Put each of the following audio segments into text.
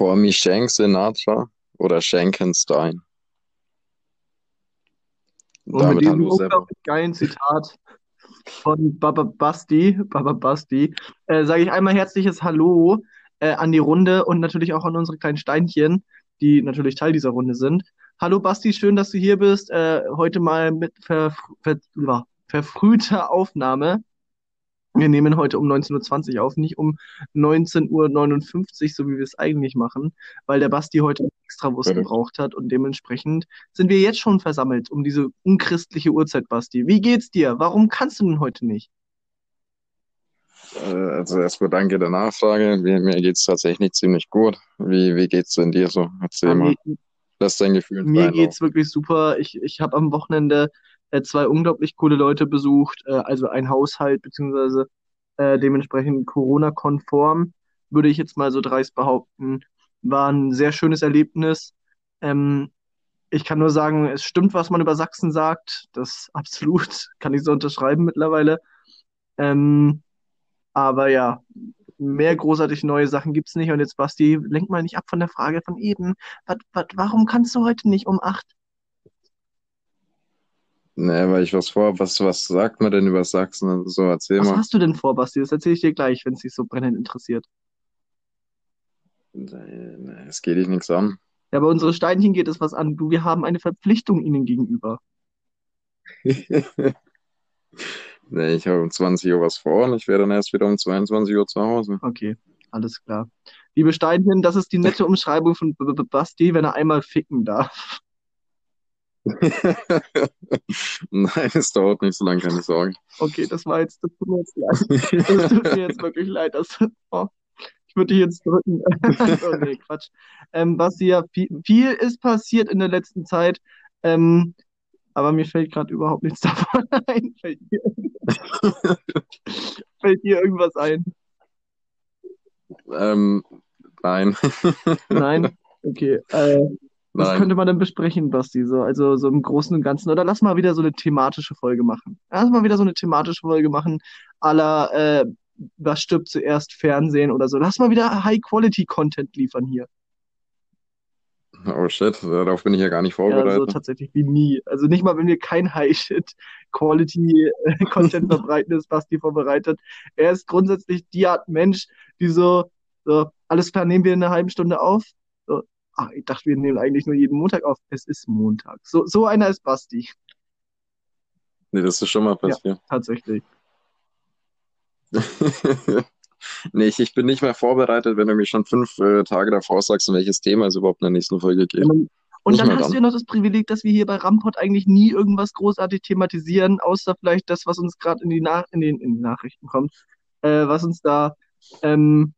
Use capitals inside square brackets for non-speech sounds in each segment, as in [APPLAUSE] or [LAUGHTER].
Call me Shank Sinatra oder Shankenstein. Und mit diesem unglaublich geilen Zitat von Baba Basti, Baba Basti, äh, sage ich einmal herzliches Hallo äh, an die Runde und natürlich auch an unsere kleinen Steinchen, die natürlich Teil dieser Runde sind. Hallo Basti, schön, dass du hier bist. Äh, heute mal mit ver ver verfrühter Aufnahme. Wir nehmen heute um 19.20 Uhr auf, nicht um 19.59 Uhr, so wie wir es eigentlich machen, weil der Basti heute extra Wurst gebraucht hat und dementsprechend sind wir jetzt schon versammelt um diese unchristliche Uhrzeit, Basti. Wie geht's dir? Warum kannst du denn heute nicht? Äh, also erstmal danke der Nachfrage. Mir, mir geht's tatsächlich ziemlich gut. Wie, wie geht's denn dir so? Erzähl mal. Lass dein Gefühl Mir geht's wirklich super. Ich, ich habe am Wochenende zwei unglaublich coole Leute besucht, äh, also ein Haushalt, beziehungsweise äh, dementsprechend Corona-konform, würde ich jetzt mal so dreist behaupten. War ein sehr schönes Erlebnis. Ähm, ich kann nur sagen, es stimmt, was man über Sachsen sagt. Das [LAUGHS] absolut kann ich so unterschreiben mittlerweile. Ähm, aber ja, mehr großartig neue Sachen gibt's nicht. Und jetzt, Basti, lenk mal nicht ab von der Frage von eben. Wat, wat, warum kannst du heute nicht um acht? Nee, weil ich was vor, was, was sagt man denn über Sachsen? So, erzähl Was mal. hast du denn vor, Basti? Das erzähle ich dir gleich, wenn es dich so brennend interessiert. Nee, es geht dich nichts an. Ja, bei unseren Steinchen geht es was an. Du, wir haben eine Verpflichtung ihnen gegenüber. [LAUGHS] Nee, ich habe um 20 Uhr was vor und ich wäre dann erst wieder um 22 Uhr zu Hause. Okay, alles klar. Liebe Steinchen, das ist die nette Umschreibung von B -B Basti, wenn er einmal ficken darf. [LAUGHS] Nein, es dauert nicht so lange, keine Sorge. Okay, das war jetzt, das tut mir jetzt leid. Das tut mir jetzt wirklich leid. Das, oh, ich würde dich jetzt drücken. [LAUGHS] oh, nee, Quatsch. Ähm, was ja viel, viel, ist passiert in der letzten Zeit, ähm, aber mir fällt gerade überhaupt nichts [LAUGHS] davon ein. Fällt dir, fällt dir irgendwas ein? Ähm, nein. nein? Okay. Äh, was Nein. könnte man denn besprechen, Basti? So, also so im Großen und Ganzen. Oder lass mal wieder so eine thematische Folge machen. Lass mal wieder so eine thematische Folge machen, aller äh, was stirbt zuerst Fernsehen oder so. Lass mal wieder High-Quality-Content liefern hier. Oh shit, darauf bin ich ja gar nicht vorbereitet. Ja, so tatsächlich wie nie. Also nicht mal, wenn wir kein High-Shit-Quality-Content [LAUGHS] verbreiten, ist Basti vorbereitet. Er ist grundsätzlich die Art Mensch, die so, so alles klar, nehmen wir in einer halben Stunde auf ach, ich dachte, wir nehmen eigentlich nur jeden Montag auf. Es ist Montag. So, so einer ist Basti. Nee, das ist schon mal passiert. Ja, tatsächlich. [LAUGHS] nee, ich, ich bin nicht mehr vorbereitet, wenn du mir schon fünf äh, Tage davor sagst, um welches Thema es überhaupt in der nächsten Folge geht. Und, und dann hast dran. du ja noch das Privileg, dass wir hier bei Rampot eigentlich nie irgendwas großartig thematisieren, außer vielleicht das, was uns gerade in, die in, den, in die Nachrichten kommt, äh, was uns da ähm,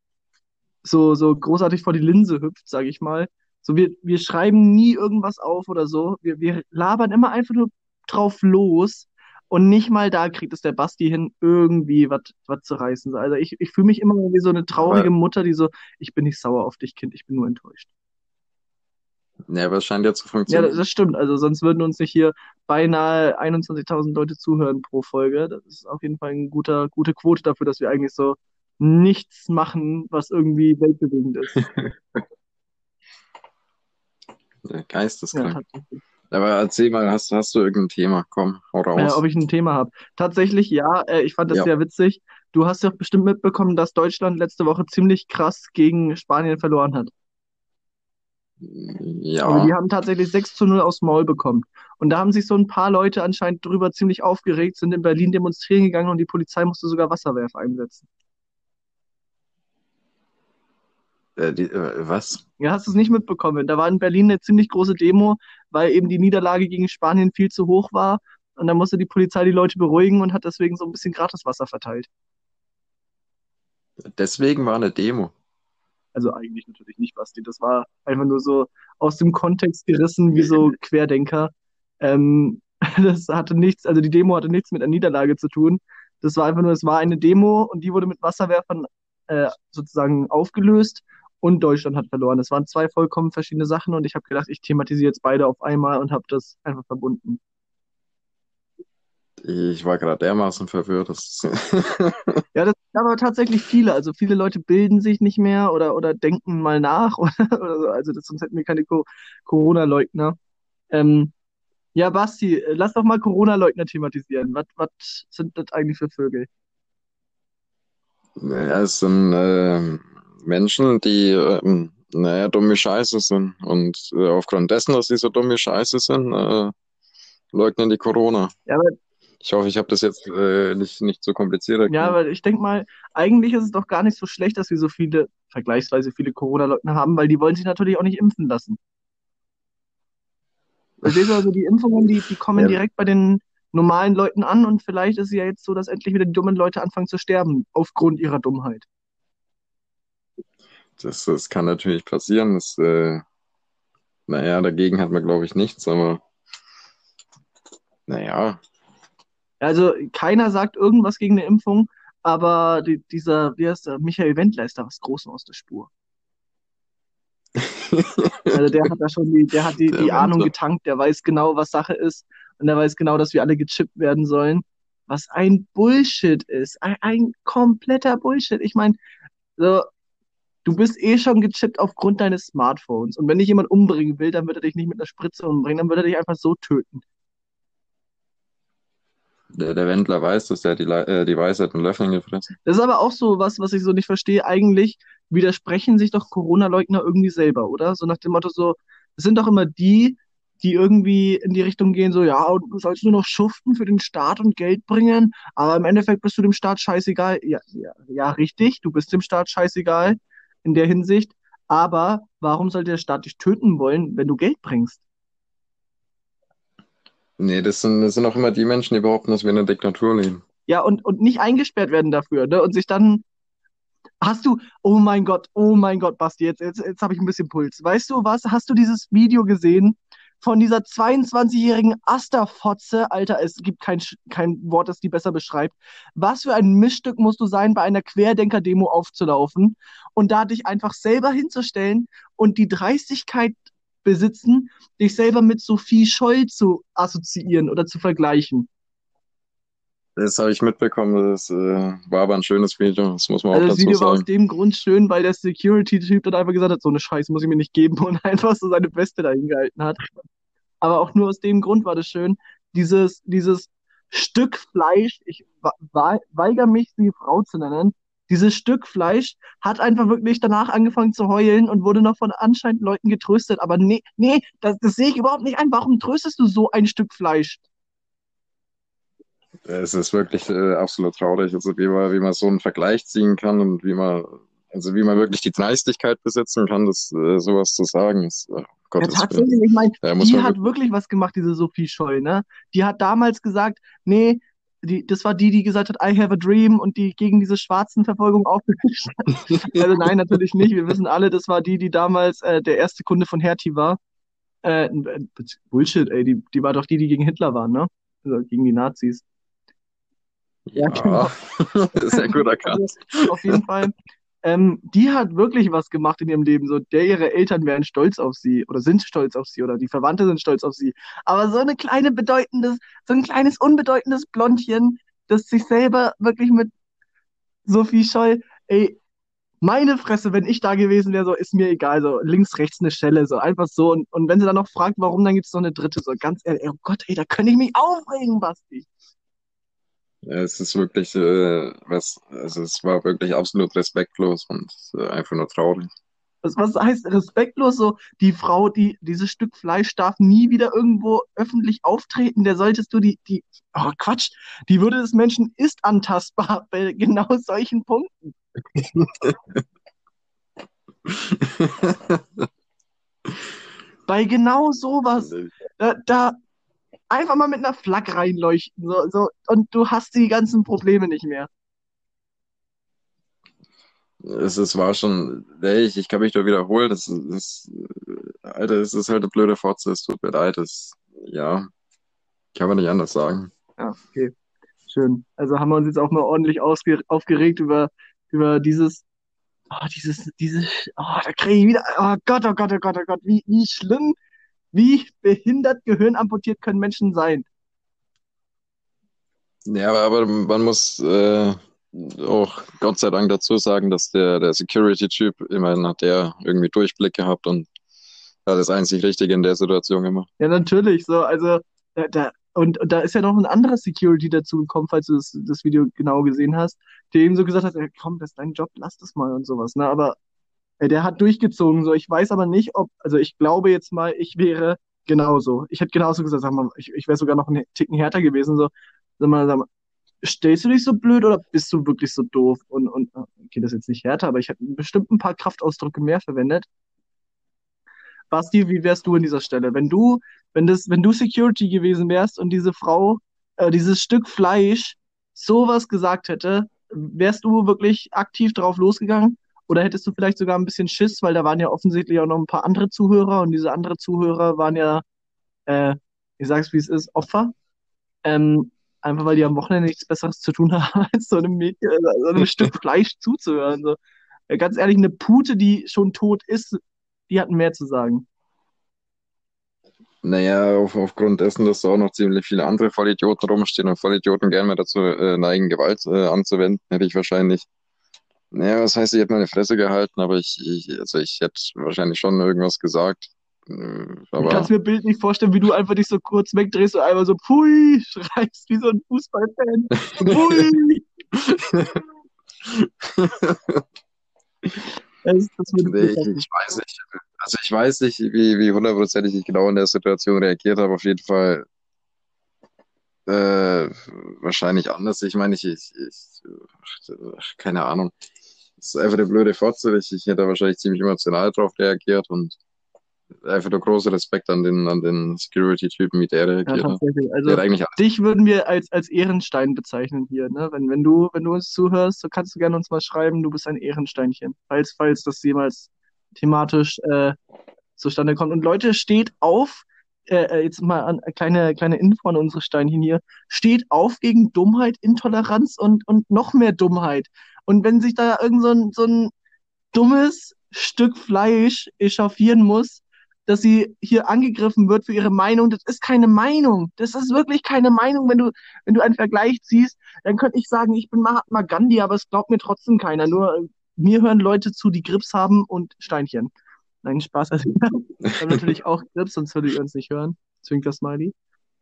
so, so großartig vor die Linse hüpft, sage ich mal. So, wir, wir schreiben nie irgendwas auf oder so. Wir, wir labern immer einfach nur drauf los. Und nicht mal da kriegt es der Basti hin, irgendwie was zu reißen. Also ich, ich fühle mich immer wie so eine traurige Mutter, die so, ich bin nicht sauer auf dich, Kind, ich bin nur enttäuscht. Ja, aber es scheint ja zu funktionieren. Ja, das stimmt. Also sonst würden uns nicht hier beinahe 21.000 Leute zuhören pro Folge. Das ist auf jeden Fall eine gute, gute Quote dafür, dass wir eigentlich so nichts machen, was irgendwie weltbewegend ist. [LAUGHS] Der Geisteskrank. Ja, aber erzähl mal, hast, hast du irgendein Thema? Komm, hau raus. Äh, ob ich ein Thema habe. Tatsächlich, ja, äh, ich fand das ja. sehr witzig. Du hast ja bestimmt mitbekommen, dass Deutschland letzte Woche ziemlich krass gegen Spanien verloren hat. Ja. Aber die haben tatsächlich 6 zu 0 aufs Maul bekommen. Und da haben sich so ein paar Leute anscheinend drüber ziemlich aufgeregt, sind in Berlin demonstrieren gegangen und die Polizei musste sogar Wasserwerfer einsetzen. Äh, die, äh, was? Ja, hast du es nicht mitbekommen? Da war in Berlin eine ziemlich große Demo, weil eben die Niederlage gegen Spanien viel zu hoch war. Und dann musste die Polizei die Leute beruhigen und hat deswegen so ein bisschen Gratiswasser verteilt. Deswegen war eine Demo. Also eigentlich natürlich nicht, Basti. Das war einfach nur so aus dem Kontext gerissen, wie so [LAUGHS] Querdenker. Ähm, [LAUGHS] das hatte nichts, also die Demo hatte nichts mit der Niederlage zu tun. Das war einfach nur, es war eine Demo und die wurde mit Wasserwerfern äh, sozusagen aufgelöst und Deutschland hat verloren. Es waren zwei vollkommen verschiedene Sachen und ich habe gedacht, ich thematisiere jetzt beide auf einmal und habe das einfach verbunden. Ich war gerade dermaßen verwirrt. Das [LAUGHS] ja, das sind aber tatsächlich viele. Also viele Leute bilden sich nicht mehr oder, oder denken mal nach. [LAUGHS] Oder, oder so. Also das, sonst hätten wir keine Co Corona-Leugner. Ähm, ja, Basti, lass doch mal Corona-Leugner thematisieren. Was, was sind das eigentlich für Vögel? Ja, es sind äh, Menschen, die äh, naja, dumme Scheiße sind. Und äh, aufgrund dessen, dass sie so dumme Scheiße sind, äh, leugnen die Corona. Ja, aber ich hoffe, ich habe das jetzt äh, nicht, nicht so kompliziert erklärt. Ja, aber ich denke mal, eigentlich ist es doch gar nicht so schlecht, dass wir so viele, vergleichsweise viele Corona-Leugner haben, weil die wollen sich natürlich auch nicht impfen lassen. Verstehst du, also die Impfungen, die, die kommen ja. direkt bei den normalen Leuten an und vielleicht ist es ja jetzt so, dass endlich wieder die dummen Leute anfangen zu sterben, aufgrund ihrer Dummheit. Das, das kann natürlich passieren. Das, äh, naja, dagegen hat man, glaube ich, nichts, aber naja, also keiner sagt irgendwas gegen eine Impfung, aber die, dieser, wie heißt der, Michael Wendler ist da was Großes aus der Spur. [LAUGHS] also der hat da schon die, der hat die, die Ahnung getankt, der weiß genau, was Sache ist und der weiß genau, dass wir alle gechippt werden sollen. Was ein Bullshit ist. Ein, ein kompletter Bullshit. Ich meine, so, du bist eh schon gechippt aufgrund deines Smartphones. Und wenn dich jemand umbringen will, dann wird er dich nicht mit einer Spritze umbringen, dann wird er dich einfach so töten der, der Wendler weiß, dass er die, äh, die Weisheit mit Löffeln gefressen Das ist aber auch so was, was ich so nicht verstehe. Eigentlich widersprechen sich doch Corona-Leugner irgendwie selber, oder? So nach dem Motto so, es sind doch immer die, die irgendwie in die Richtung gehen, so, ja, du sollst nur noch schuften für den Staat und Geld bringen, aber im Endeffekt bist du dem Staat scheißegal. Ja, ja, ja, richtig, du bist dem Staat scheißegal in der Hinsicht, aber warum sollte der Staat dich töten wollen, wenn du Geld bringst? Nee, das sind, das sind auch immer die Menschen, die behaupten, dass wir in einer Diktatur leben. Ja, und, und nicht eingesperrt werden dafür, ne? Und sich dann. Hast du, oh mein Gott, oh mein Gott, Basti, jetzt, jetzt, jetzt habe ich ein bisschen Puls. Weißt du was? Hast du dieses Video gesehen von dieser 22-jährigen Asterfotze? Alter, es gibt kein, kein Wort, das die besser beschreibt. Was für ein Mischstück musst du sein, bei einer Querdenker-Demo aufzulaufen und da dich einfach selber hinzustellen und die Dreistigkeit besitzen, dich selber mit Sophie Scholl zu assoziieren oder zu vergleichen. Das habe ich mitbekommen, das äh, war aber ein schönes Video, das muss man also auch dazu sagen. Das Video war aus dem Grund schön, weil der Security-Typ dann einfach gesagt hat, so eine Scheiße muss ich mir nicht geben [LAUGHS] und einfach so seine Weste dahin gehalten hat. Aber auch nur aus dem Grund war das schön, dieses, dieses Stück Fleisch, ich weigere mich, sie Frau zu nennen, dieses Stück Fleisch hat einfach wirklich danach angefangen zu heulen und wurde noch von anscheinend Leuten getröstet. Aber nee, nee, das, das sehe ich überhaupt nicht ein. Warum tröstest du so ein Stück Fleisch? Es ist wirklich äh, absolut traurig, also wie man, wie man so einen Vergleich ziehen kann und wie man, also wie man wirklich die Dreistigkeit besitzen kann, das äh, sowas zu sagen. Ist, äh, ja, tatsächlich, ich meine, ja, die hat wirklich was gemacht, diese Sophie Scholl, ne? Die hat damals gesagt, nee, die, das war die, die gesagt hat, I have a dream und die gegen diese schwarzen Verfolgung aufgemischt hat. [LAUGHS] also nein, natürlich nicht. Wir wissen alle, das war die, die damals äh, der erste Kunde von Hertie war. Äh, Bullshit, ey, die, die war doch die, die gegen Hitler war, ne? Also gegen die Nazis. Ja, ja genau. [LAUGHS] sehr gut erkannt. Also, auf jeden Fall ähm, die hat wirklich was gemacht in ihrem Leben. So, der ihre Eltern wären stolz auf sie oder sind stolz auf sie oder die Verwandte sind stolz auf sie. Aber so eine kleine bedeutendes, so ein kleines unbedeutendes Blondchen, das sich selber wirklich mit Sophie Scholl, ey, meine Fresse, wenn ich da gewesen wäre, so ist mir egal, so links, rechts eine Schelle, so einfach so. Und, und wenn sie dann noch fragt, warum, dann gibt es noch eine dritte, so ganz ehrlich, oh Gott, ey, da könnte ich mich aufregen, Basti. Es ist wirklich, äh, was, also es war wirklich absolut respektlos und äh, einfach nur traurig. Was, was heißt respektlos? So, die Frau, die, dieses Stück Fleisch darf nie wieder irgendwo öffentlich auftreten. Der solltest du die, die, oh Quatsch, die Würde des Menschen ist antastbar [LAUGHS] bei genau solchen Punkten. [LAUGHS] bei genau sowas. Da, da, einfach mal mit einer Flak reinleuchten. So, so, und du hast die ganzen Probleme nicht mehr. Es, es war schon, ich, ich kann mich da wiederholen, das, das, Alter, es ist halt eine blöde Fotze, es tut mir leid, das, ja, kann man nicht anders sagen. Ja, okay, schön. Also haben wir uns jetzt auch mal ordentlich aufgeregt über, über dieses, oh, dieses, dieses, oh, da kriege ich wieder, oh Gott, oh Gott, oh Gott, oh Gott, wie, wie schlimm wie behindert gehirnamputiert können Menschen sein? Ja, aber man muss äh, auch Gott sei Dank dazu sagen, dass der, der Security-Typ, immerhin hat der irgendwie Durchblick gehabt und hat das einzig Richtige in der Situation gemacht. Ja, natürlich. So, also da, da, und, und da ist ja noch ein anderer Security dazu gekommen, falls du das, das Video genau gesehen hast, der ihm so gesagt hat, komm, das ist dein Job, lass das mal und sowas. Ne? Aber der hat durchgezogen. So, ich weiß aber nicht, ob, also ich glaube jetzt mal, ich wäre genauso. Ich hätte genauso gesagt, sag mal, ich, ich wäre sogar noch einen Ticken härter gewesen. So, sag mal, sag mal, stellst du dich so blöd oder bist du wirklich so doof? Und, und okay, das ist jetzt nicht härter, aber ich hätte bestimmt ein paar Kraftausdrücke mehr verwendet. Basti, wie wärst du in dieser Stelle? Wenn du, wenn das, wenn du Security gewesen wärst und diese Frau, äh, dieses Stück Fleisch sowas gesagt hätte, wärst du wirklich aktiv drauf losgegangen? Oder hättest du vielleicht sogar ein bisschen Schiss, weil da waren ja offensichtlich auch noch ein paar andere Zuhörer und diese anderen Zuhörer waren ja, äh, ich sag's wie es ist, Opfer. Ähm, einfach weil die am Wochenende nichts Besseres zu tun [LAUGHS] haben, als so einem Mädchen, so einem [LAUGHS] Stück Fleisch zuzuhören. So. Ganz ehrlich, eine Pute, die schon tot ist, die hatten mehr zu sagen. Naja, auf, aufgrund dessen, dass da auch noch ziemlich viele andere Vollidioten rumstehen und Vollidioten gerne mal dazu äh, neigen, Gewalt äh, anzuwenden, hätte ich wahrscheinlich, naja, was heißt, ich hätte meine Fresse gehalten, aber ich, ich also ich hätte wahrscheinlich schon irgendwas gesagt. Äh, aber... Ich kann mir bildlich vorstellen, wie du einfach dich so kurz wegdrehst und einfach so Pui [LAUGHS] schreibst, wie so ein Fußballfan. Pui! [LAUGHS] Das, das nee, ich, ich, weiß nicht. Also ich weiß nicht, wie, wie hundertprozentig ich genau in der Situation reagiert habe. Auf jeden Fall äh, wahrscheinlich anders. Ich meine, ich, ich, ich keine Ahnung. Das ist einfach eine blöde Fotze. Ich, ich hätte wahrscheinlich ziemlich emotional drauf reagiert und einfach nur großer Respekt an den, an den Security-Typen, wie der reagiert ja, tatsächlich. Also, eigentlich dich würden wir als, als Ehrenstein bezeichnen hier, ne? Wenn, wenn du, wenn du uns zuhörst, so kannst du gerne uns mal schreiben, du bist ein Ehrensteinchen. Falls, falls das jemals thematisch äh, zustande kommt. Und Leute, steht auf, äh, äh jetzt mal eine kleine, kleine Info an unsere Steinchen hier, steht auf gegen Dummheit, Intoleranz und, und noch mehr Dummheit. Und wenn sich da irgend so ein, so ein dummes Stück Fleisch echauffieren muss, dass sie hier angegriffen wird für ihre Meinung. Das ist keine Meinung. Das ist wirklich keine Meinung. Wenn du, wenn du einen Vergleich ziehst, dann könnte ich sagen, ich bin Mahatma Gandhi, aber es glaubt mir trotzdem keiner. Nur äh, mir hören Leute zu, die Grips haben und Steinchen. Nein, Spaß. Also, [LAUGHS] ich habe natürlich auch Grips, sonst würde ich uns nicht hören. Zwingt das Smiley.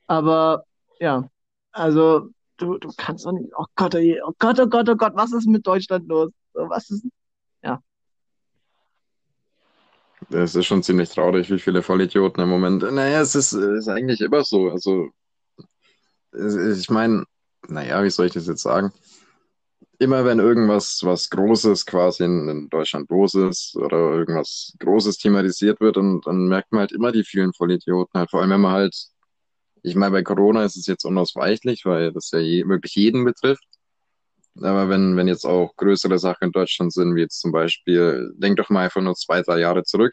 Aber ja, also du, du kannst doch nicht. Oh Gott, oh Gott, oh Gott, oh Gott, was ist mit Deutschland los? Was ist. Ja, es ist schon ziemlich traurig, wie viele Vollidioten im Moment. Naja, es ist, ist eigentlich immer so. Also, ich meine, naja, wie soll ich das jetzt sagen? Immer wenn irgendwas, was Großes quasi in, in Deutschland los ist oder irgendwas Großes thematisiert wird, und dann merkt man halt immer die vielen Vollidioten. Halt, vor allem, wenn man halt, ich meine, bei Corona ist es jetzt unausweichlich, weil das ja je, wirklich jeden betrifft. Aber wenn, wenn jetzt auch größere Sachen in Deutschland sind, wie jetzt zum Beispiel, denk doch mal einfach nur zwei, drei Jahre zurück,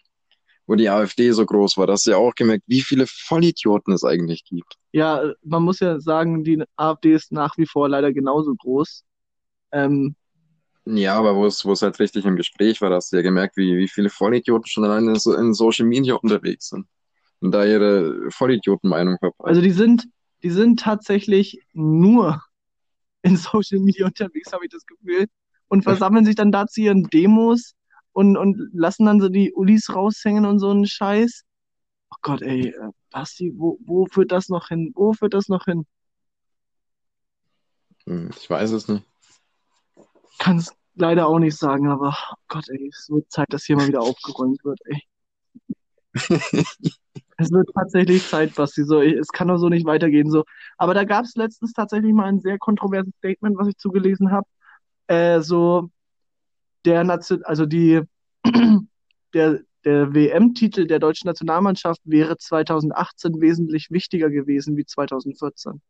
wo die AfD so groß war, da hast du ja auch gemerkt, wie viele Vollidioten es eigentlich gibt. Ja, man muss ja sagen, die AfD ist nach wie vor leider genauso groß. Ähm, ja, aber wo es, wo es halt richtig im Gespräch war, hast du ja gemerkt, wie, wie viele Vollidioten schon allein in, in Social Media unterwegs sind. Und da ihre Vollidiotenmeinung verbreiten. Also die sind, die sind tatsächlich nur in [LAUGHS] Social Media unterwegs, habe ich das Gefühl, und versammeln sich dann da zu ihren Demos und, und lassen dann so die Ulis raushängen und so einen Scheiß. Oh Gott, ey, äh, Basti, wo, wo führt das noch hin? Wo führt das noch hin? Hm, ich weiß es nicht. Kann es leider auch nicht sagen, aber oh Gott, ey, es wird Zeit, dass hier mal wieder [LAUGHS] aufgeräumt wird, ey. Es wird tatsächlich Zeit, Basti. So, es kann doch so nicht weitergehen. So. Aber da gab es letztens tatsächlich mal ein sehr kontroverses Statement, was ich zugelesen habe. Äh, so der Nation, also die [CLEARS THROAT] der, der WM-Titel der deutschen Nationalmannschaft wäre 2018 wesentlich wichtiger gewesen wie 2014.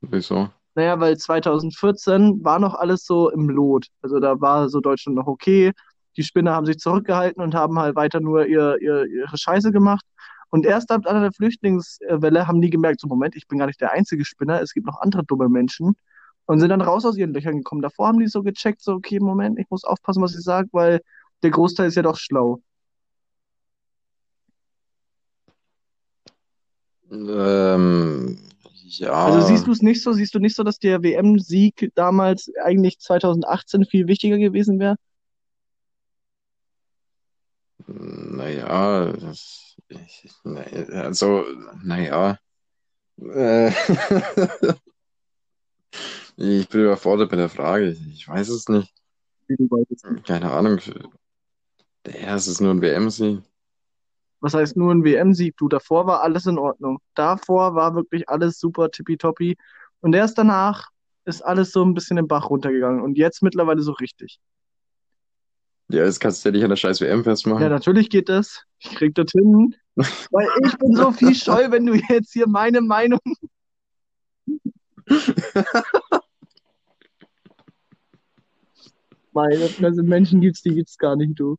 Wieso? Naja, weil 2014 war noch alles so im Lot. Also da war so Deutschland noch okay, die Spinner haben sich zurückgehalten und haben halt weiter nur ihr, ihr, ihre Scheiße gemacht. Und erst ab der Flüchtlingswelle haben die gemerkt, so Moment, ich bin gar nicht der einzige Spinner, es gibt noch andere dumme Menschen. Und sind dann raus aus ihren Löchern gekommen. Davor haben die so gecheckt, so, okay, Moment, ich muss aufpassen, was ich sage, weil der Großteil ist ja doch schlau. Ähm, Ja. Also siehst du es nicht so? Siehst du nicht so, dass der WM-Sieg damals eigentlich 2018 viel wichtiger gewesen wäre? Naja, ich, also, naja. Äh, [LAUGHS] ich bin überfordert bei der Frage. Ich weiß es nicht. Keine Ahnung. Ja, es ist nur ein WM-Sieg. Was heißt nur ein WM-Sieg? Du, davor war alles in Ordnung. Davor war wirklich alles super tippitoppi. Und erst danach ist alles so ein bisschen im Bach runtergegangen. Und jetzt mittlerweile so richtig. Ja, jetzt kannst du ja nicht an der scheiß WM festmachen. Ja, natürlich geht das. Ich krieg das hin. Weil ich bin so viel [LAUGHS] scheu, wenn du jetzt hier meine Meinung. [LAUGHS] Meine Fresse, Menschen gibt's, die gibt's gar nicht, du.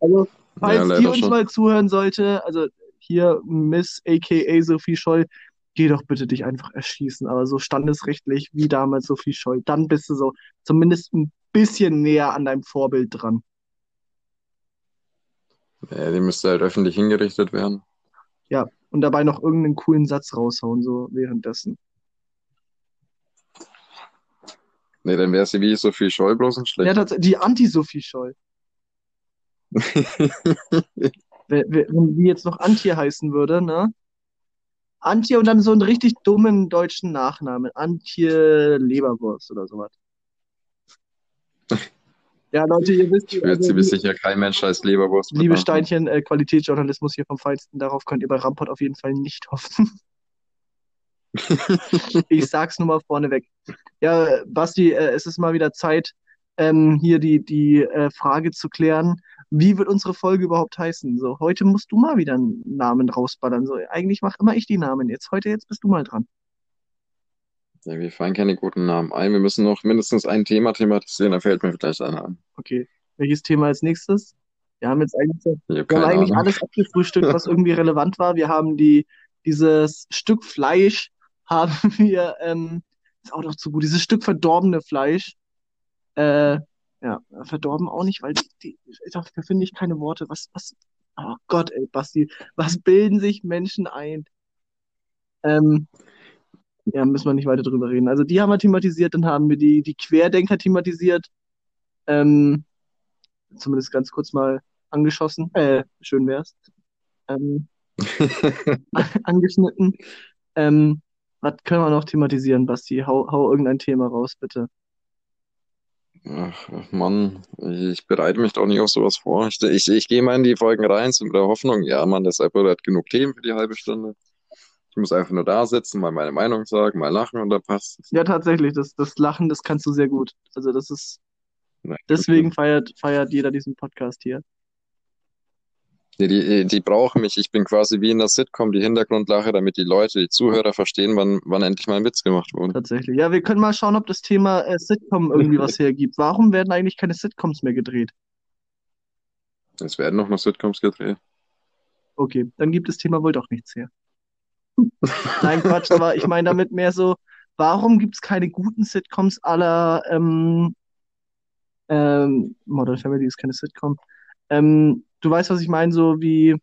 Also, falls Ja, die leider uns schon. mal zuhören sollte, also hier Miss aka Sophie Scholl, geh doch bitte dich einfach erschießen, aber so standesrechtlich wie damals Sophie Scholl, dann bist du so zumindest ein bisschen näher an deinem Vorbild dran. Ja, die müsste halt öffentlich hingerichtet werden. Ja, und dabei noch irgendeinen coolen Satz raushauen, so währenddessen. Nee, dann wäre sie wie Sophie Scholl bloß ein Ja, schlechter. tatsächlich, die Anti-Sophie Scholl. Wenn die jetzt noch Antje heißen würde, ne? Antje und dann so einen richtig dummen deutschen Nachnamen. Antje Leberwurst oder sowas. Ja, Leute, ihr wisst, Ich würde also, sicher kein Mensch als Leberwurst liebe. Steinchen, äh, Qualitätsjournalismus hier vom Feinsten, darauf könnt ihr bei Rampot auf jeden Fall nicht hoffen. [LAUGHS] Ich sag's nur mal vorneweg. Ja, Basti, äh, es ist mal wieder Zeit, ähm, hier die, die äh, Frage zu klären. Wie wird unsere Folge überhaupt heißen? So, heute musst du mal wieder einen Namen rausballern. So, eigentlich mach immer ich die Namen jetzt. Heute, jetzt bist du mal dran. Ja, wir fallen keine guten Namen ein. Wir müssen noch mindestens ein Thema thematisieren, da fällt mir vielleicht einer an. Okay. Welches Thema als nächstes? Wir haben jetzt eigentlich, habe wir haben eigentlich Ahnung. alles abgefrühstückt, was irgendwie relevant war. Wir haben die, dieses Stück Fleisch haben [LAUGHS] wir, ähm, ist auch noch zu gut, dieses Stück verdorbene Fleisch. Äh, ja, verdorben auch nicht, weil die, die, dafür finde ich keine Worte. Was, was, oh Gott, ey, Basti, was bilden sich Menschen ein? Ähm, ja, müssen wir nicht weiter drüber reden. Also die haben wir thematisiert, dann haben wir die, die Querdenker thematisiert. Ähm, zumindest ganz kurz mal angeschossen. Äh, schön wär's. Ähm, [LAUGHS] angeschnitten. Ähm, was können wir noch thematisieren, Basti? Hau, hau irgendein Thema raus, bitte. Ach, Mann, ich bereite mich doch nicht auf sowas vor. Ich, ich, ich gehe mal in die Folgen rein mit der Hoffnung, ja, Mann, der Seppo hat genug Themen für die halbe Stunde. Ich muss einfach nur da sitzen, mal meine Meinung sagen, mal lachen und da passt es. Ja, tatsächlich, das, das Lachen, das kannst du sehr gut. Also das ist, Nein, deswegen feiert, feiert jeder diesen Podcast hier. Die, die, die brauchen mich. Ich bin quasi wie in der Sitcom, die Hintergrundlache, damit die Leute, die Zuhörer verstehen, wann, wann endlich mal ein Witz gemacht wurde. Tatsächlich. Ja, wir können mal schauen, ob das Thema äh, Sitcom irgendwie was [LAUGHS] hergibt. Warum werden eigentlich keine Sitcoms mehr gedreht? Es werden noch mal Sitcoms gedreht. Okay, dann gibt das Thema wohl doch nichts her. [LAUGHS] Nein, Quatsch, aber ich meine damit mehr so, warum gibt es keine guten Sitcoms aller ähm, ähm, Modern Family ist keine Sitcom. Ähm, du weißt, was ich meine, so wie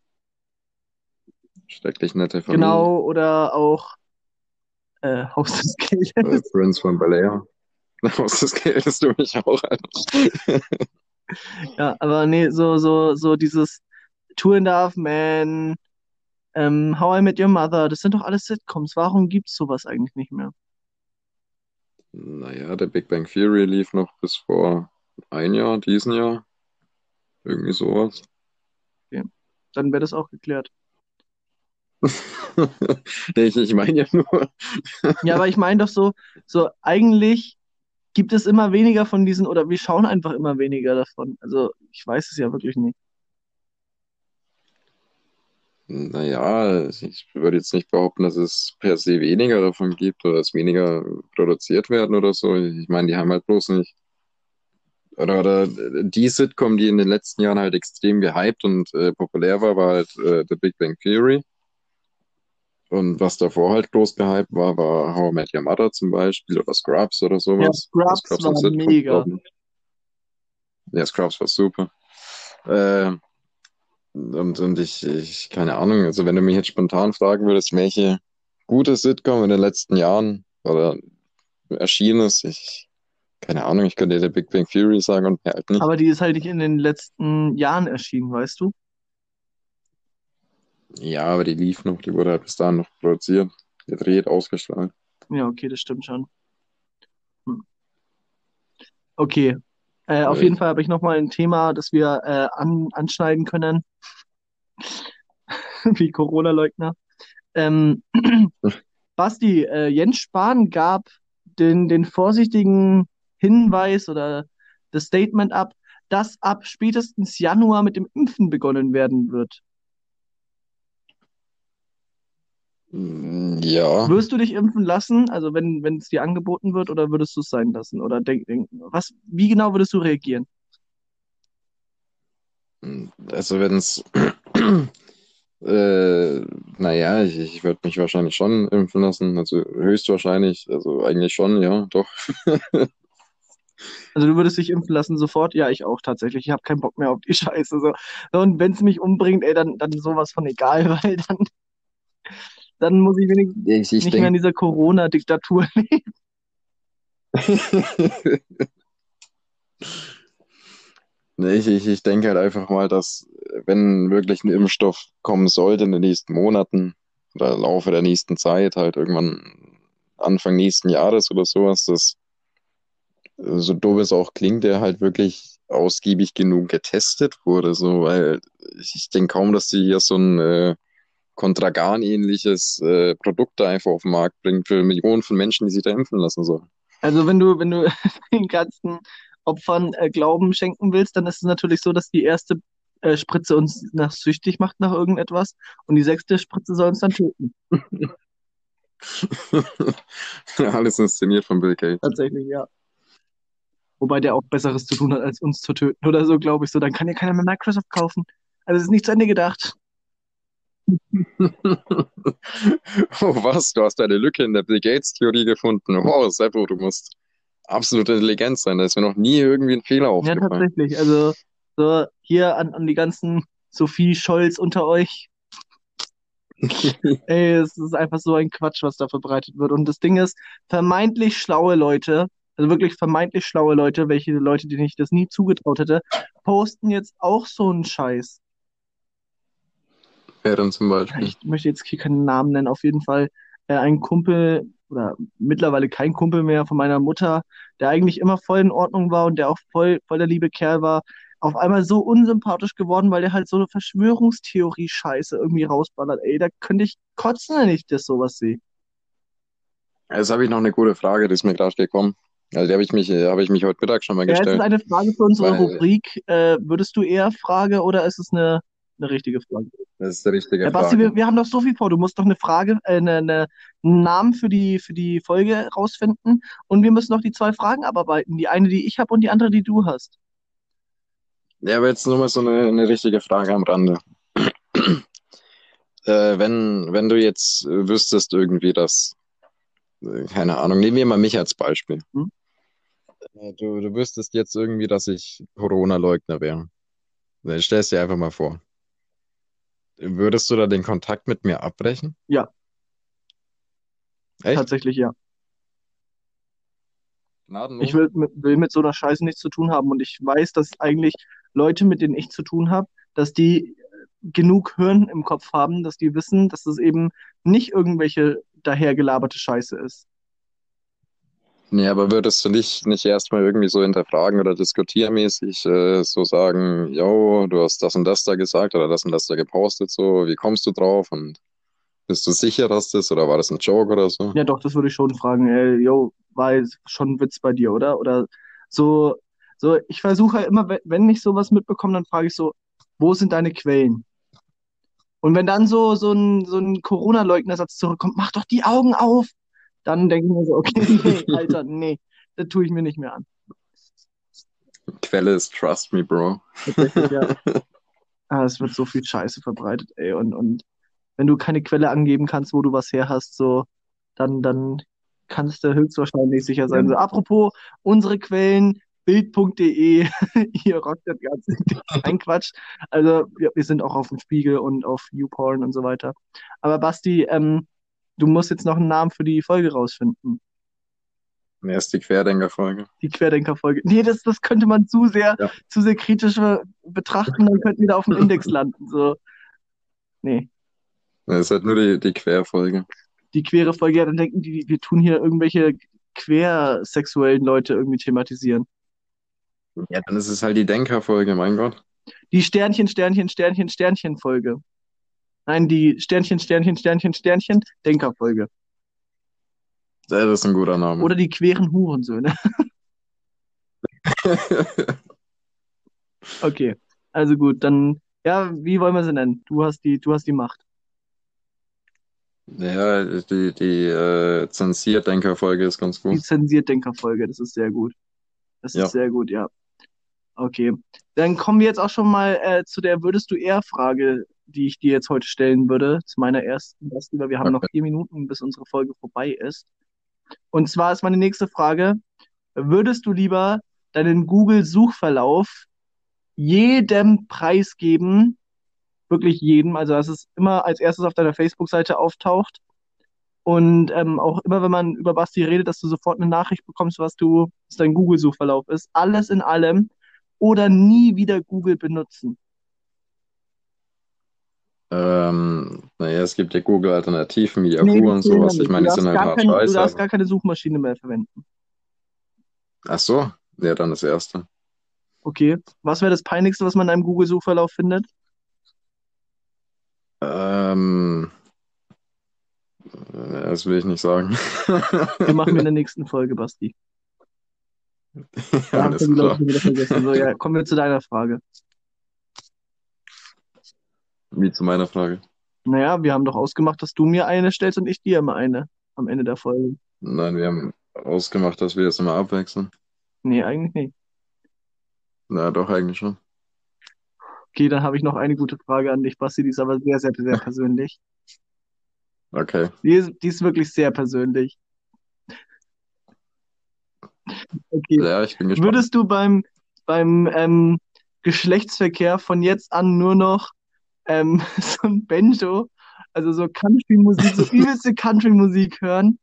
Schrecklich nette Familie. genau oder auch äh, [LAUGHS] [LAUGHS] Haus des Geldes. Äh, Prince von Bel-Air. Aus das geldest du mich auch, Alter. Ja, aber nee, so, so, so dieses Two and a Half Men, ähm, How I Met Your Mother, das sind doch alles Sitcoms. Warum gibt's sowas eigentlich nicht mehr? Naja, der Big Bang Theory lief noch bis vor ein Jahr, diesen Jahr. Irgendwie sowas. Dann wäre das auch geklärt. [LAUGHS] Nee, ich, ich meine ja nur, [LAUGHS] Ja, aber ich meine doch so, so eigentlich gibt es immer weniger von diesen, oder wir schauen einfach immer weniger davon. Also ich weiß es ja wirklich nicht. naja, ich würde jetzt nicht behaupten, dass es per se weniger davon gibt oder dass weniger produziert werden oder so. Ich meine, die haben halt bloß nicht. Oder, oder die Sitcom, die in den letzten Jahren halt extrem gehypt und äh, populär war, war halt äh, The Big Bang Theory. Und was davor halt groß gehypt war, war How I Met Your Mother zum Beispiel oder Scrubs oder Ja, sowas. Scrubs Scrubs war Sitcom, mega. glaub. Ja, Scrubs war super. Äh, und, und ich, ich, keine Ahnung, also wenn du mich jetzt spontan fragen würdest, welche gute Sitcom in den letzten Jahren oder erschienen ist. Ich, keine Ahnung, ich könnte dir Big Bang Theory sagen und mehr halt nicht. Aber die ist halt nicht in den letzten Jahren erschienen, weißt du? Ja, aber die lief noch, die wurde halt bis dahin noch produziert, gedreht, ausgestrahlt. Ja, okay, das stimmt schon. Hm. Okay, äh, auf jeden Fall habe ich nochmal ein Thema, das wir äh, an, anschneiden können, [LAUGHS] wie Corona-Leugner. Ähm, [LAUGHS] Basti, äh, Jens Spahn gab den, den vorsichtigen Hinweis oder das Statement ab, dass ab spätestens Januar mit dem Impfen begonnen werden wird. Ja. Wirst du dich impfen lassen, also wenn wenn es dir angeboten wird, oder würdest du es sein lassen? Oder denk, denk, was, wie genau würdest du reagieren? Also wenn es, [CLEARS THROAT] äh, naja, ich, ich würde mich wahrscheinlich schon impfen lassen, also höchstwahrscheinlich, also eigentlich schon, ja, doch. [LAUGHS] Also du würdest dich impfen lassen sofort? Ja, ich auch tatsächlich. Ich habe keinen Bock mehr auf die [LAUGHS] Scheiße. So. Und wenn es mich umbringt, ey, dann, dann sowas von egal, [LAUGHS] weil dann, dann muss ich wenigstens ich, ich nicht denk... mehr in dieser Corona-Diktatur [LAUGHS] leben. nee, ich, ich, ich denke halt einfach mal, dass wenn wirklich ein Impfstoff kommen sollte in den nächsten Monaten oder im Laufe der nächsten Zeit, halt irgendwann Anfang nächsten Jahres oder sowas, dass so doof es auch klingt, der halt wirklich ausgiebig genug getestet wurde, so, weil ich, ich denke kaum, dass sie hier so ein äh, Kontragan-ähnliches äh, Produkt da einfach auf den Markt bringt für Millionen von Menschen, die sich da impfen lassen sollen. Also wenn du, wenn du [LAUGHS] den ganzen Opfern äh, Glauben schenken willst, dann ist es natürlich so, dass die erste äh, Spritze uns nach süchtig macht nach irgendetwas und die sechste Spritze soll uns dann töten. [LAUGHS] Alles inszeniert von Bill Gates. Tatsächlich, ja. Wobei der auch Besseres zu tun hat, als uns zu töten oder so, glaube ich so. Dann kann ja keiner mehr Microsoft kaufen. Also es ist nicht zu Ende gedacht. [LAUGHS] oh, was? Du hast eine Lücke in der Bill Gates-Theorie gefunden. Wow, Seppo, du musst absolut intelligent sein. Da ist mir noch nie irgendwie ein Fehler aufgefallen. Ja, tatsächlich. Also, so hier an, an die ganzen Sophie Scholz unter euch. [LAUGHS] Ey, es ist einfach so ein Quatsch, was da verbreitet wird. Und das Ding ist, vermeintlich schlaue Leute, also wirklich vermeintlich schlaue Leute, welche Leute, denen ich das nie zugetraut hätte, posten jetzt auch so einen Scheiß. Wer denn zum Beispiel? Ich möchte jetzt hier keinen Namen nennen, auf jeden Fall äh, ein Kumpel oder mittlerweile kein Kumpel mehr von meiner Mutter, der eigentlich immer voll in Ordnung war und der auch voll, voll der liebe Kerl war, auf einmal so unsympathisch geworden, weil der halt so eine Verschwörungstheorie-Scheiße irgendwie rausballert. Ey, da könnte ich kotzen, wenn ich das sowas sehe. Jetzt habe ich noch eine gute Frage, die ist mir gerade gekommen. Also die habe ich mich, habe ich mich heute Mittag schon mal gestellt. Ja, ist eine Frage für unsere weil, Rubrik. Äh, würdest du eher Frage oder ist es eine eine richtige Frage. Das ist eine richtige ja, Basti, Frage. Wir, wir, haben doch so viel vor. Du musst doch eine Frage, äh, eine, eine, einen Namen für die, für die Folge rausfinden. Und wir müssen noch die zwei Fragen abarbeiten. Die eine, die ich habe und die andere, die du hast. Ja, aber jetzt nur mal so eine, eine richtige Frage am Rande. [CLEARS THROAT] äh, wenn, wenn du jetzt wüsstest irgendwie, dass, äh, keine Ahnung, nehmen wir mal mich als Beispiel. Hm? Äh, du, du wüsstest jetzt irgendwie, dass ich Corona-Leugner wäre. Stell es dir einfach mal vor. Würdest du da den Kontakt mit mir abbrechen? Ja. Echt? Tatsächlich ja. Gnadenlos? Ich will mit, will mit so einer Scheiße nichts zu tun haben und ich weiß, dass eigentlich Leute, mit denen ich zu tun habe, dass die genug Hirn im Kopf haben, dass die wissen, dass es eben nicht irgendwelche dahergelaberte Scheiße ist. Nee, aber würdest du nicht, nicht erstmal irgendwie so hinterfragen oder diskutiermäßig äh, so sagen, yo, du hast das und das da gesagt oder das und das da gepostet, so, wie kommst du drauf und bist du sicher, dass das oder war das ein Joke oder so? Ja, doch, das würde ich schon fragen, ey, yo, war schon ein Witz bei dir, oder? Oder so, so, ich versuche halt immer, wenn ich sowas mitbekomme, dann frage ich so, wo sind deine Quellen? Und wenn dann so, so ein, so ein Corona-Leugnersatz zurückkommt, mach doch die Augen auf, dann denke ich mir so, okay, [LAUGHS] nee, [LAUGHS] Alter, nee, das tue ich mir nicht mehr an. Quelle ist Trust Me, Bro. Tatsächlich, ja. [LAUGHS] ah, es wird so viel Scheiße verbreitet, ey. Und, und wenn du keine Quelle angeben kannst, wo du was her hast, so, dann, dann kannst du höchstwahrscheinlich sicher sein. So, apropos unsere Quellen, bild.de, hier rockt das ganze Ein Quatsch. Also wir, wir, sind auch auf dem Spiegel und auf YouPorn und so weiter. Aber Basti, ähm, du musst jetzt noch einen Namen für die Folge rausfinden. Wer ist die Querdenker-Folge? Die Querdenker-Folge. Nee, das, das könnte man zu sehr, ja. zu sehr kritisch betrachten, dann könnten wir da auf dem Index landen. So. Nee. Das ist halt nur die, die Querfolge. Die quere Folge, ja, dann denken die, wir tun hier irgendwelche quersexuellen Leute irgendwie thematisieren. Ja, dann ist es halt die Denkerfolge, mein Gott. Die Sternchen, Sternchen, Sternchen, Sternchen Folge. Nein, die Sternchen, Sternchen, Sternchen, Sternchen Denkerfolge. Das ist ein guter Name. Oder die queren Hurensöhne. [LAUGHS] okay, also gut, dann, ja, wie wollen wir sie nennen? Du hast die, du hast die Macht. Ja, die, die äh, Zensiert-Denker-Folge ist ganz gut. Die Zensiert-Denker-Folge, das ist sehr gut. Das ja. ist sehr gut, ja. Okay. Dann kommen wir jetzt auch schon mal äh, zu der Würdest du eher Frage, die ich dir jetzt heute stellen würde, zu meiner ersten. Lieber, wir haben okay. noch vier Minuten, bis unsere Folge vorbei ist. Und zwar ist meine nächste Frage: Würdest du lieber deinen Google-Suchverlauf jedem preisgeben, wirklich jedem, also dass es immer als erstes auf deiner Facebook-Seite auftaucht und ähm, auch immer, wenn man über Basti redet, dass du sofort eine Nachricht bekommst, was du, was dein Google-Suchverlauf ist, alles in allem oder nie wieder Google benutzen? Ähm, naja, es gibt ja Google-Alternativen wie Yahoo nee, und sowas. Ich meine, die sind halt hart kein, scheiße. Du darfst gar keine Suchmaschine mehr verwenden. Ach so, ja, dann das erste. Okay. Was wäre das Peinlichste, was man in einem Google-Suchverlauf findet? Ähm, das will ich nicht sagen. Wir machen in der [LAUGHS] nächsten Folge, Basti. [LAUGHS] ja, alles klar. So, ja, kommen wir zu deiner Frage. Wie zu meiner Frage? Naja, wir haben doch ausgemacht, dass du mir eine stellst und ich dir immer eine am Ende der Folge. Nein, wir haben ausgemacht, dass wir das immer abwechseln. Nee, eigentlich nicht. Na, doch, eigentlich schon. Okay, dann habe ich noch eine gute Frage an dich, Basti, die ist aber sehr, sehr, sehr [LAUGHS] persönlich. Okay. Die ist, die ist wirklich sehr persönlich. Okay. Ja, ich bin gespannt. Würdest du beim, beim ähm, Geschlechtsverkehr von jetzt an nur noch ähm, [LAUGHS] so ein Banjo, also so Country-Musik, so übelste Country-Musik hören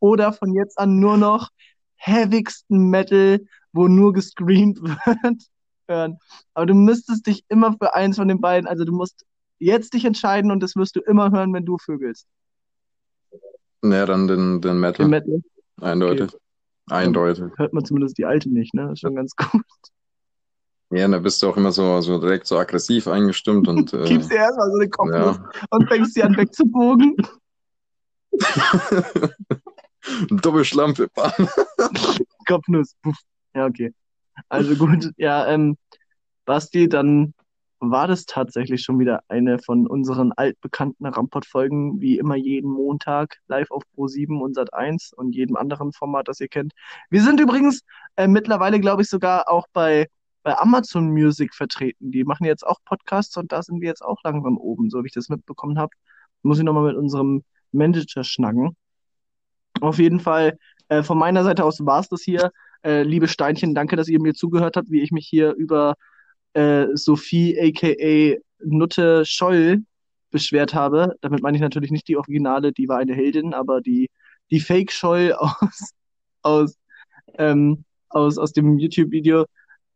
oder von jetzt an nur noch heavigsten Metal, wo nur gescreamt [LAUGHS] wird, hören. Aber du müsstest dich immer für eins von den beiden, also du musst jetzt dich entscheiden und das wirst du immer hören, wenn du vögelst. Naja, dann den, den Metal. Den Metal. Eindeutig. Okay. Eindeutig. Hört man zumindest die alte nicht, ne? Das ist schon ganz gut. Ja, da bist du auch immer so, so direkt so aggressiv eingestimmt und. [LAUGHS] Äh, Gibst dir erstmal so den Kopf ja. und fängst sie an wegzubogen. [LAUGHS] Doppelschlampe. [LAUGHS] Kopfnuss. Ja, okay. Also gut, ja, ähm, Basti, dann war das tatsächlich schon wieder eine von unseren altbekannten Rampart-Folgen, wie immer jeden Montag live auf Pro7 und Sat1 und jedem anderen Format, das ihr kennt. Wir sind übrigens äh, mittlerweile, glaube ich, sogar auch bei bei Amazon Music vertreten. Die machen jetzt auch Podcasts und da sind wir jetzt auch langsam oben, so wie ich das mitbekommen habe. Muss ich nochmal mit unserem Manager schnacken. Auf jeden Fall, äh, von meiner Seite aus war es das hier. Äh, liebe Steinchen, danke, dass ihr mir zugehört habt, wie ich mich hier über äh, Sophie aka Nutte Scholl beschwert habe. Damit meine ich natürlich nicht die Originale, die war eine Heldin, aber die, die Fake Scholl [LAUGHS] aus, aus, ähm, aus, aus dem YouTube-Video,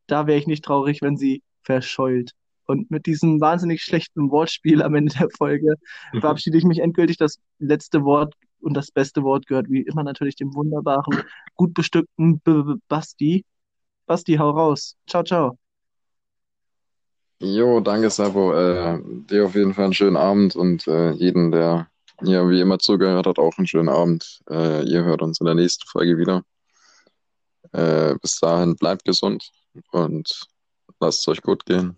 da wäre ich nicht traurig, wenn sie verscheult. Und mit diesem wahnsinnig schlechten Wortspiel am Ende der Folge mhm. verabschiede ich mich endgültig. Das letzte Wort und das beste Wort gehört wie immer natürlich dem wunderbaren, gut bestückten B -B Basti. Basti, hau raus. Ciao, ciao. Jo, danke, Sabo. Äh, dir auf jeden Fall einen schönen Abend und äh, jeden, der hier wie immer zugehört hat, auch einen schönen Abend. Äh, ihr hört uns in der nächsten Folge wieder. Äh, bis dahin bleibt gesund und lasst es euch gut gehen.